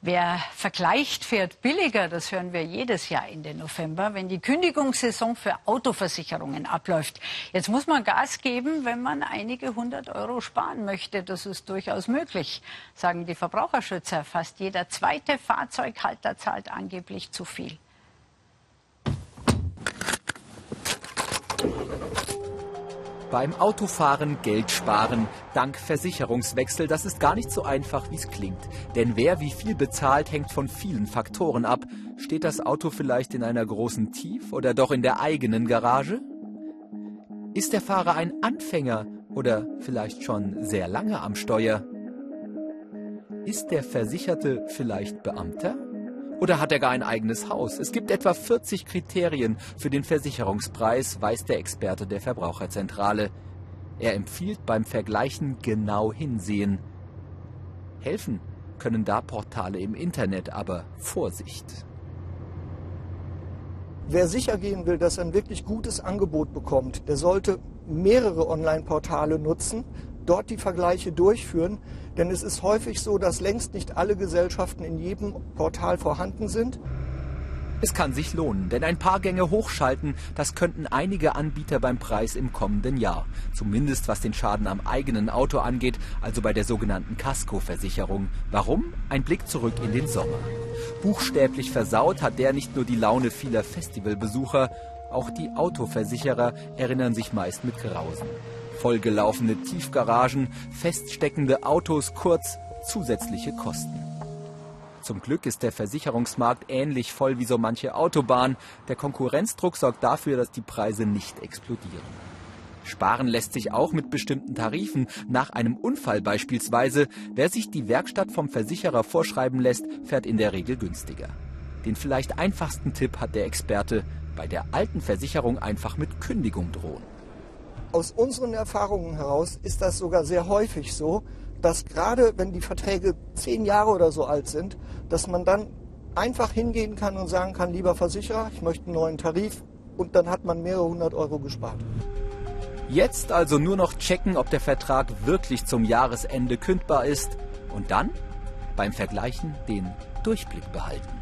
Wer vergleicht, fährt billiger. Das hören wir jedes Jahr Ende November, wenn die Kündigungssaison für Autoversicherungen abläuft. Jetzt muss man Gas geben, wenn man einige hundert Euro sparen möchte. Das ist durchaus möglich, sagen die Verbraucherschützer. Fast jeder zweite Fahrzeughalter zahlt angeblich zu viel. Beim Autofahren Geld sparen, dank Versicherungswechsel, das ist gar nicht so einfach, wie es klingt. Denn wer wie viel bezahlt, hängt von vielen Faktoren ab. Steht das Auto vielleicht in einer großen Tief oder doch in der eigenen Garage? Ist der Fahrer ein Anfänger oder vielleicht schon sehr lange am Steuer? Ist der Versicherte vielleicht Beamter? Oder hat er gar ein eigenes Haus? Es gibt etwa 40 Kriterien für den Versicherungspreis, weiß der Experte der Verbraucherzentrale. Er empfiehlt beim Vergleichen genau hinsehen. Helfen können da Portale im Internet, aber Vorsicht. Wer sicher gehen will, dass er ein wirklich gutes Angebot bekommt, der sollte mehrere Online-Portale nutzen, dort die Vergleiche durchführen. Denn es ist häufig so, dass längst nicht alle Gesellschaften in jedem Portal vorhanden sind. Es kann sich lohnen, denn ein paar Gänge hochschalten, das könnten einige Anbieter beim Preis im kommenden Jahr. Zumindest was den Schaden am eigenen Auto angeht, also bei der sogenannten Casco-Versicherung. Warum? Ein Blick zurück in den Sommer. Buchstäblich versaut hat der nicht nur die Laune vieler Festivalbesucher, auch die Autoversicherer erinnern sich meist mit Grausen vollgelaufene Tiefgaragen, feststeckende Autos, kurz zusätzliche Kosten. Zum Glück ist der Versicherungsmarkt ähnlich voll wie so manche Autobahn. Der Konkurrenzdruck sorgt dafür, dass die Preise nicht explodieren. Sparen lässt sich auch mit bestimmten Tarifen. Nach einem Unfall beispielsweise. Wer sich die Werkstatt vom Versicherer vorschreiben lässt, fährt in der Regel günstiger. Den vielleicht einfachsten Tipp hat der Experte. Bei der alten Versicherung einfach mit Kündigung drohen. Aus unseren Erfahrungen heraus ist das sogar sehr häufig so, dass gerade wenn die Verträge zehn Jahre oder so alt sind, dass man dann einfach hingehen kann und sagen kann, lieber Versicherer, ich möchte einen neuen Tarif und dann hat man mehrere hundert Euro gespart. Jetzt also nur noch checken, ob der Vertrag wirklich zum Jahresende kündbar ist und dann beim Vergleichen den Durchblick behalten.